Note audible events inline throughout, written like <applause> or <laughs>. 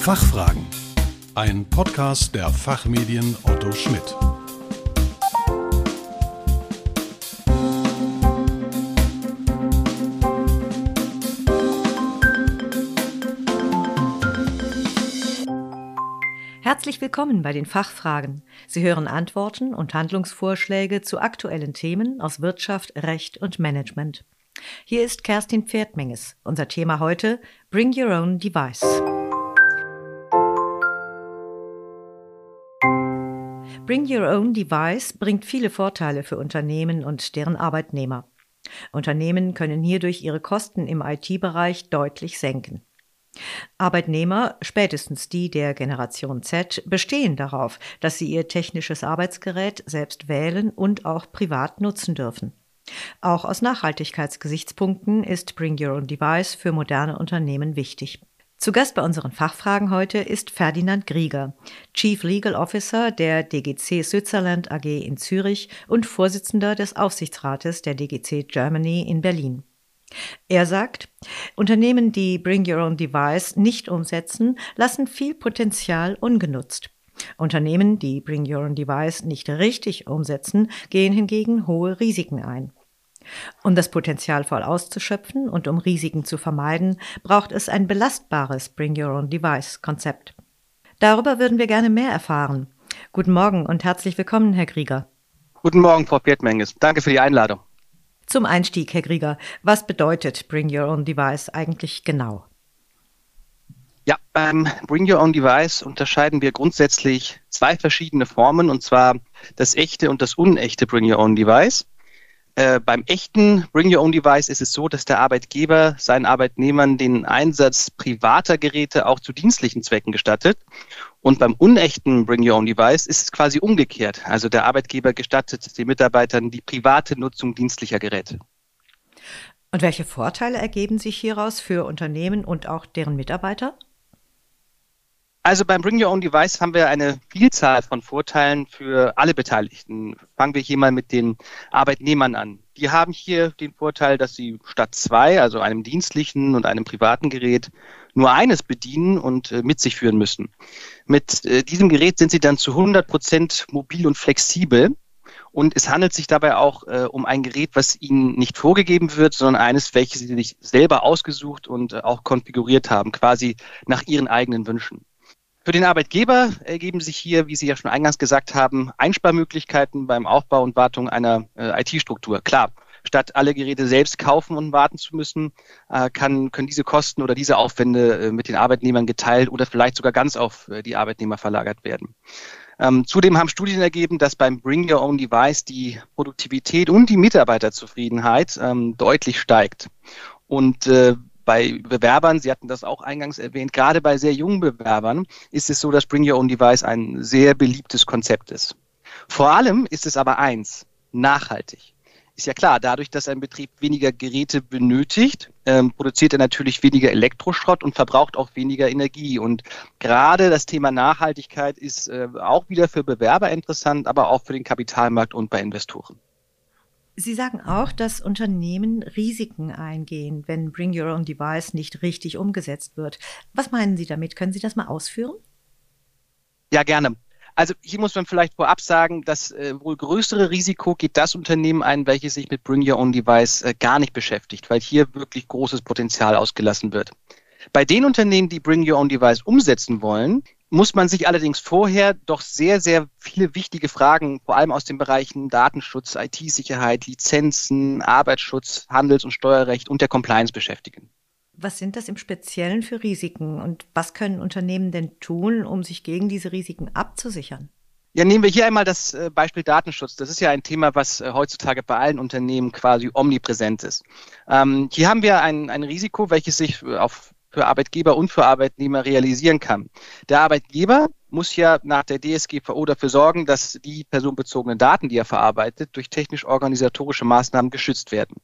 Fachfragen. Ein Podcast der Fachmedien Otto Schmidt. Herzlich willkommen bei den Fachfragen. Sie hören Antworten und Handlungsvorschläge zu aktuellen Themen aus Wirtschaft, Recht und Management. Hier ist Kerstin Pferdmenges. Unser Thema heute Bring Your Own Device. Bring Your Own Device bringt viele Vorteile für Unternehmen und deren Arbeitnehmer. Unternehmen können hierdurch ihre Kosten im IT-Bereich deutlich senken. Arbeitnehmer, spätestens die der Generation Z, bestehen darauf, dass sie ihr technisches Arbeitsgerät selbst wählen und auch privat nutzen dürfen. Auch aus Nachhaltigkeitsgesichtspunkten ist Bring Your Own Device für moderne Unternehmen wichtig. Zu Gast bei unseren Fachfragen heute ist Ferdinand Grieger, Chief Legal Officer der DGC Switzerland AG in Zürich und Vorsitzender des Aufsichtsrates der DGC Germany in Berlin. Er sagt, Unternehmen, die Bring Your Own Device nicht umsetzen, lassen viel Potenzial ungenutzt. Unternehmen, die Bring Your Own Device nicht richtig umsetzen, gehen hingegen hohe Risiken ein. Um das Potenzial voll auszuschöpfen und um Risiken zu vermeiden, braucht es ein belastbares Bring Your Own Device Konzept. Darüber würden wir gerne mehr erfahren. Guten Morgen und herzlich willkommen, Herr Krieger. Guten Morgen, Frau Pietmenges. Danke für die Einladung. Zum Einstieg, Herr Grieger, was bedeutet Bring Your Own Device eigentlich genau? Ja, beim Bring Your Own Device unterscheiden wir grundsätzlich zwei verschiedene Formen, und zwar das echte und das unechte Bring Your Own Device. Äh, beim echten Bring Your Own Device ist es so, dass der Arbeitgeber seinen Arbeitnehmern den Einsatz privater Geräte auch zu dienstlichen Zwecken gestattet. Und beim unechten Bring Your Own Device ist es quasi umgekehrt. Also der Arbeitgeber gestattet den Mitarbeitern die private Nutzung dienstlicher Geräte. Und welche Vorteile ergeben sich hieraus für Unternehmen und auch deren Mitarbeiter? Also beim Bring Your Own Device haben wir eine Vielzahl von Vorteilen für alle Beteiligten. Fangen wir hier mal mit den Arbeitnehmern an. Die haben hier den Vorteil, dass sie statt zwei, also einem dienstlichen und einem privaten Gerät, nur eines bedienen und äh, mit sich führen müssen. Mit äh, diesem Gerät sind sie dann zu 100 Prozent mobil und flexibel. Und es handelt sich dabei auch äh, um ein Gerät, was ihnen nicht vorgegeben wird, sondern eines, welches sie sich selber ausgesucht und äh, auch konfiguriert haben, quasi nach ihren eigenen Wünschen. Für den Arbeitgeber ergeben sich hier, wie Sie ja schon eingangs gesagt haben, Einsparmöglichkeiten beim Aufbau und Wartung einer äh, IT-Struktur. Klar, statt alle Geräte selbst kaufen und warten zu müssen, äh, kann, können diese Kosten oder diese Aufwände äh, mit den Arbeitnehmern geteilt oder vielleicht sogar ganz auf äh, die Arbeitnehmer verlagert werden. Ähm, zudem haben Studien ergeben, dass beim Bring Your Own Device die Produktivität und die Mitarbeiterzufriedenheit ähm, deutlich steigt. Und äh, bei Bewerbern, Sie hatten das auch eingangs erwähnt, gerade bei sehr jungen Bewerbern ist es so, dass Bring Your Own Device ein sehr beliebtes Konzept ist. Vor allem ist es aber eins, nachhaltig. Ist ja klar, dadurch, dass ein Betrieb weniger Geräte benötigt, ähm, produziert er natürlich weniger Elektroschrott und verbraucht auch weniger Energie. Und gerade das Thema Nachhaltigkeit ist äh, auch wieder für Bewerber interessant, aber auch für den Kapitalmarkt und bei Investoren. Sie sagen auch, dass Unternehmen Risiken eingehen, wenn Bring Your Own Device nicht richtig umgesetzt wird. Was meinen Sie damit? Können Sie das mal ausführen? Ja, gerne. Also hier muss man vielleicht vorab sagen, das äh, wohl größere Risiko geht das Unternehmen ein, welches sich mit Bring Your Own Device äh, gar nicht beschäftigt, weil hier wirklich großes Potenzial ausgelassen wird. Bei den Unternehmen, die Bring Your Own Device umsetzen wollen, muss man sich allerdings vorher doch sehr, sehr viele wichtige Fragen, vor allem aus den Bereichen Datenschutz, IT-Sicherheit, Lizenzen, Arbeitsschutz, Handels- und Steuerrecht und der Compliance beschäftigen. Was sind das im Speziellen für Risiken und was können Unternehmen denn tun, um sich gegen diese Risiken abzusichern? Ja, nehmen wir hier einmal das äh, Beispiel Datenschutz. Das ist ja ein Thema, was äh, heutzutage bei allen Unternehmen quasi omnipräsent ist. Ähm, hier haben wir ein, ein Risiko, welches sich auf für Arbeitgeber und für Arbeitnehmer realisieren kann. Der Arbeitgeber muss ja nach der DSGVO dafür sorgen, dass die personenbezogenen Daten, die er verarbeitet, durch technisch-organisatorische Maßnahmen geschützt werden.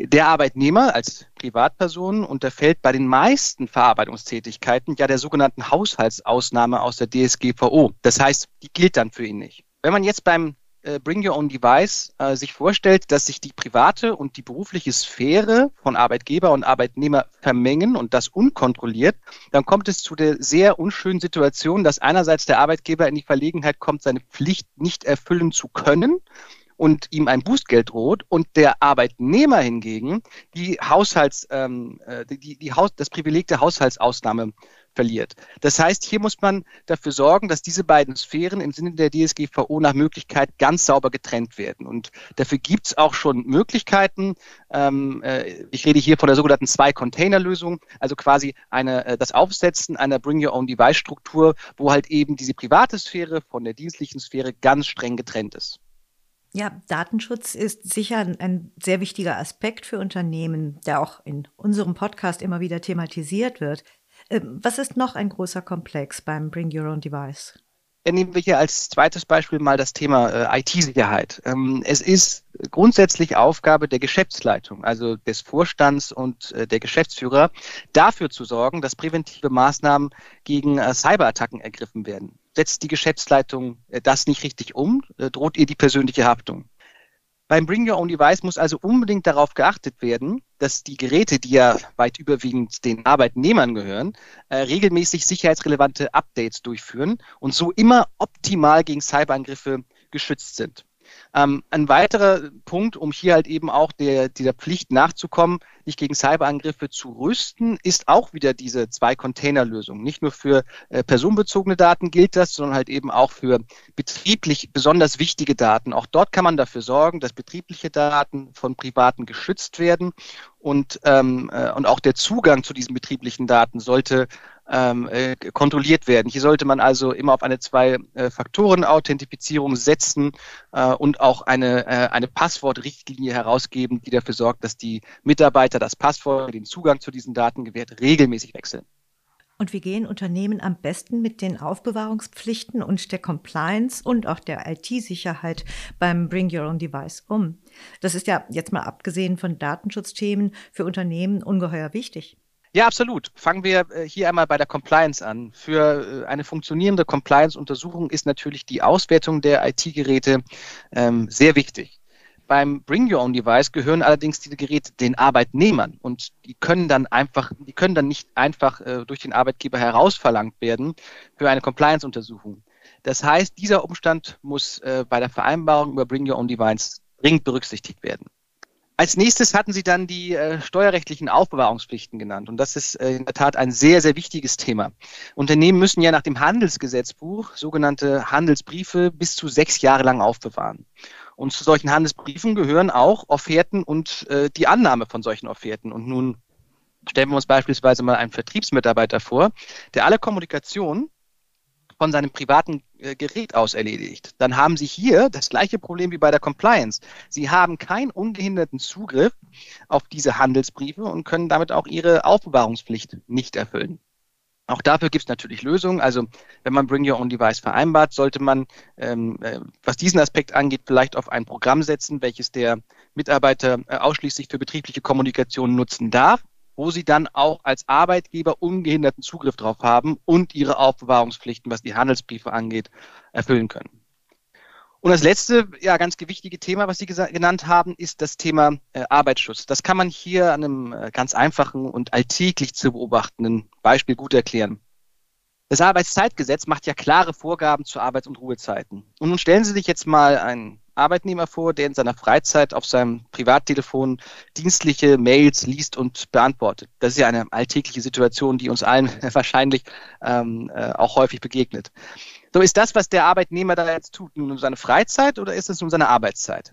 Der Arbeitnehmer als Privatperson unterfällt bei den meisten Verarbeitungstätigkeiten ja der sogenannten Haushaltsausnahme aus der DSGVO. Das heißt, die gilt dann für ihn nicht. Wenn man jetzt beim äh, Bring Your Own Device äh, sich vorstellt, dass sich die private und die berufliche Sphäre von Arbeitgeber und Arbeitnehmer vermengen und das unkontrolliert, dann kommt es zu der sehr unschönen Situation, dass einerseits der Arbeitgeber in die Verlegenheit kommt, seine Pflicht nicht erfüllen zu können und ihm ein Bußgeld droht und der Arbeitnehmer hingegen die Haushalts, ähm, äh, die, die Haus, das Privileg der Haushaltsausnahme verliert. Das heißt, hier muss man dafür sorgen, dass diese beiden Sphären im Sinne der DSGVO nach Möglichkeit ganz sauber getrennt werden. Und dafür gibt es auch schon Möglichkeiten. Ähm, äh, ich rede hier von der sogenannten Zwei-Container-Lösung, also quasi eine, äh, das Aufsetzen einer Bring-Your-Own-Device-Struktur, wo halt eben diese private Sphäre von der dienstlichen Sphäre ganz streng getrennt ist. Ja, Datenschutz ist sicher ein sehr wichtiger Aspekt für Unternehmen, der auch in unserem Podcast immer wieder thematisiert wird. Ähm, was ist noch ein großer Komplex beim Bring Your Own Device? Nehmen wir hier als zweites Beispiel mal das Thema äh, IT-Sicherheit. Ähm, es ist grundsätzlich Aufgabe der Geschäftsleitung, also des Vorstands und äh, der Geschäftsführer, dafür zu sorgen, dass präventive Maßnahmen gegen äh, Cyberattacken ergriffen werden setzt die Geschäftsleitung äh, das nicht richtig um, äh, droht ihr die persönliche Haftung. Beim Bring Your Own Device muss also unbedingt darauf geachtet werden, dass die Geräte, die ja weit überwiegend den Arbeitnehmern gehören, äh, regelmäßig sicherheitsrelevante Updates durchführen und so immer optimal gegen Cyberangriffe geschützt sind. Ähm, ein weiterer Punkt, um hier halt eben auch der, dieser Pflicht nachzukommen, nicht gegen Cyberangriffe zu rüsten, ist auch wieder diese Zwei-Container-Lösung. Nicht nur für äh, personenbezogene Daten gilt das, sondern halt eben auch für betrieblich besonders wichtige Daten. Auch dort kann man dafür sorgen, dass betriebliche Daten von Privaten geschützt werden und, ähm, äh, und auch der Zugang zu diesen betrieblichen Daten sollte ähm, äh, kontrolliert werden. Hier sollte man also immer auf eine Zwei-Faktoren-Authentifizierung setzen äh, und auch eine, äh, eine Passwortrichtlinie herausgeben, die dafür sorgt, dass die Mitarbeiter das Passwort, den Zugang zu diesen Daten gewährt, regelmäßig wechseln. Und wie gehen Unternehmen am besten mit den Aufbewahrungspflichten und der Compliance und auch der IT-Sicherheit beim Bring Your Own Device um? Das ist ja jetzt mal abgesehen von Datenschutzthemen für Unternehmen ungeheuer wichtig. Ja, absolut. Fangen wir äh, hier einmal bei der Compliance an. Für äh, eine funktionierende Compliance-Untersuchung ist natürlich die Auswertung der IT-Geräte ähm, sehr wichtig. Beim Bring Your Own Device gehören allerdings diese Geräte den Arbeitnehmern und die können dann einfach, die können dann nicht einfach äh, durch den Arbeitgeber herausverlangt werden für eine Compliance-Untersuchung. Das heißt, dieser Umstand muss äh, bei der Vereinbarung über Bring Your Own Device dringend berücksichtigt werden. Als nächstes hatten Sie dann die äh, steuerrechtlichen Aufbewahrungspflichten genannt. Und das ist äh, in der Tat ein sehr, sehr wichtiges Thema. Unternehmen müssen ja nach dem Handelsgesetzbuch sogenannte Handelsbriefe bis zu sechs Jahre lang aufbewahren. Und zu solchen Handelsbriefen gehören auch Offerten und äh, die Annahme von solchen Offerten. Und nun stellen wir uns beispielsweise mal einen Vertriebsmitarbeiter vor, der alle Kommunikation von seinem privaten äh, Gerät aus erledigt. Dann haben Sie hier das gleiche Problem wie bei der Compliance. Sie haben keinen ungehinderten Zugriff auf diese Handelsbriefe und können damit auch Ihre Aufbewahrungspflicht nicht erfüllen. Auch dafür gibt es natürlich Lösungen. Also wenn man Bring Your Own Device vereinbart, sollte man, ähm, äh, was diesen Aspekt angeht, vielleicht auf ein Programm setzen, welches der Mitarbeiter äh, ausschließlich für betriebliche Kommunikation nutzen darf wo sie dann auch als Arbeitgeber ungehinderten Zugriff drauf haben und ihre Aufbewahrungspflichten, was die Handelsbriefe angeht, erfüllen können. Und das letzte, ja, ganz gewichtige Thema, was Sie genannt haben, ist das Thema äh, Arbeitsschutz. Das kann man hier an einem äh, ganz einfachen und alltäglich zu beobachtenden Beispiel gut erklären. Das Arbeitszeitgesetz macht ja klare Vorgaben zu Arbeits- und Ruhezeiten. Und nun stellen Sie sich jetzt mal einen Arbeitnehmer vor, der in seiner Freizeit auf seinem Privattelefon dienstliche Mails liest und beantwortet. Das ist ja eine alltägliche Situation, die uns allen <laughs> wahrscheinlich ähm, äh, auch häufig begegnet. So ist das, was der Arbeitnehmer da jetzt tut, nun seine Freizeit oder ist es nun seine Arbeitszeit?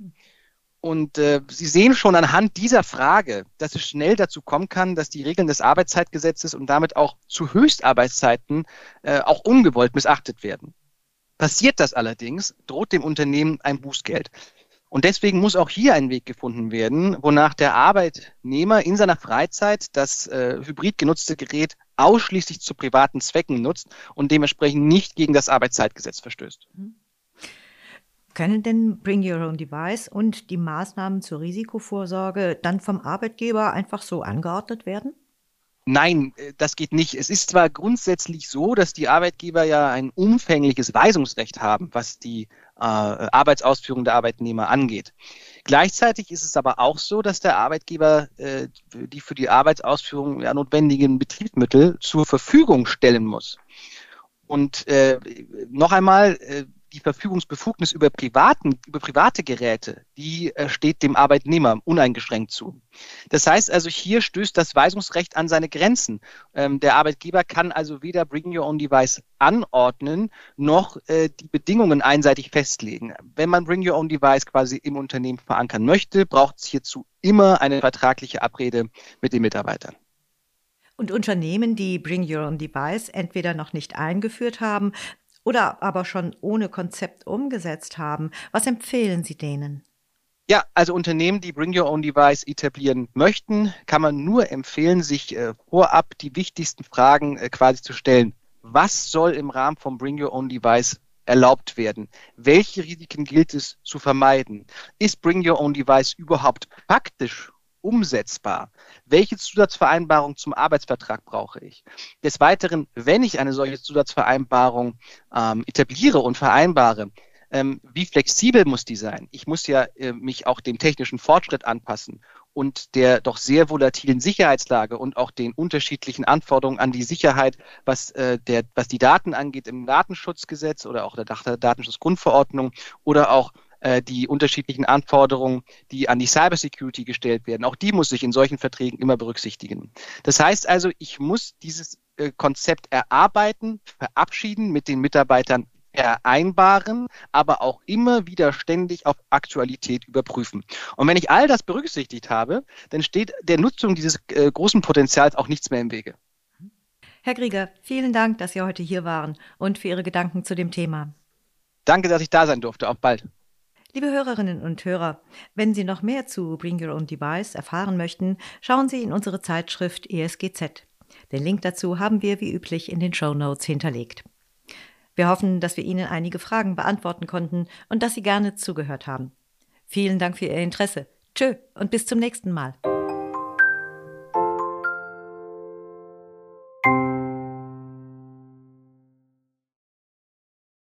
Und äh, Sie sehen schon anhand dieser Frage, dass es schnell dazu kommen kann, dass die Regeln des Arbeitszeitgesetzes und damit auch zu Höchstarbeitszeiten äh, auch ungewollt missachtet werden. Passiert das allerdings, droht dem Unternehmen ein Bußgeld. Und deswegen muss auch hier ein Weg gefunden werden, wonach der Arbeitnehmer in seiner Freizeit das äh, hybrid genutzte Gerät ausschließlich zu privaten Zwecken nutzt und dementsprechend nicht gegen das Arbeitszeitgesetz verstößt. Mhm. Können denn Bring Your Own Device und die Maßnahmen zur Risikovorsorge dann vom Arbeitgeber einfach so angeordnet werden? Nein, äh, das geht nicht. Es ist zwar grundsätzlich so, dass die Arbeitgeber ja ein umfängliches Weisungsrecht haben, was die äh, Arbeitsausführung der Arbeitnehmer angeht. Gleichzeitig ist es aber auch so, dass der Arbeitgeber äh, die für die Arbeitsausführung ja, notwendigen Betriebsmittel zur Verfügung stellen muss. Und äh, noch einmal, äh, die Verfügungsbefugnis über, privaten, über private Geräte, die äh, steht dem Arbeitnehmer uneingeschränkt zu. Das heißt also, hier stößt das Weisungsrecht an seine Grenzen. Ähm, der Arbeitgeber kann also weder Bring Your Own Device anordnen, noch äh, die Bedingungen einseitig festlegen. Wenn man Bring Your Own Device quasi im Unternehmen verankern möchte, braucht es hierzu immer eine vertragliche Abrede mit den Mitarbeitern. Und Unternehmen, die Bring Your Own Device entweder noch nicht eingeführt haben oder aber schon ohne Konzept umgesetzt haben, was empfehlen Sie denen? Ja, also Unternehmen, die Bring Your Own Device etablieren möchten, kann man nur empfehlen, sich äh, vorab die wichtigsten Fragen äh, quasi zu stellen. Was soll im Rahmen vom Bring Your Own Device erlaubt werden? Welche Risiken gilt es zu vermeiden? Ist Bring Your Own Device überhaupt praktisch umsetzbar? Welche Zusatzvereinbarung zum Arbeitsvertrag brauche ich? Des Weiteren, wenn ich eine solche Zusatzvereinbarung ähm, etabliere und vereinbare, ähm, wie flexibel muss die sein? Ich muss ja äh, mich auch dem technischen Fortschritt anpassen und der doch sehr volatilen Sicherheitslage und auch den unterschiedlichen Anforderungen an die Sicherheit, was, äh, der, was die Daten angeht im Datenschutzgesetz oder auch der Datenschutzgrundverordnung oder auch äh, die unterschiedlichen Anforderungen, die an die Cybersecurity gestellt werden. Auch die muss ich in solchen Verträgen immer berücksichtigen. Das heißt also, ich muss dieses äh, Konzept erarbeiten, verabschieden, mit den Mitarbeitern vereinbaren, aber auch immer wieder ständig auf Aktualität überprüfen. Und wenn ich all das berücksichtigt habe, dann steht der Nutzung dieses äh, großen Potenzials auch nichts mehr im Wege. Herr Krieger, vielen Dank, dass Sie heute hier waren und für Ihre Gedanken zu dem Thema. Danke, dass ich da sein durfte. Auf bald. Liebe Hörerinnen und Hörer, wenn Sie noch mehr zu Bring Your Own Device erfahren möchten, schauen Sie in unsere Zeitschrift ESGZ. Den Link dazu haben wir wie üblich in den Show Notes hinterlegt. Wir hoffen, dass wir Ihnen einige Fragen beantworten konnten und dass Sie gerne zugehört haben. Vielen Dank für Ihr Interesse. Tschö und bis zum nächsten Mal.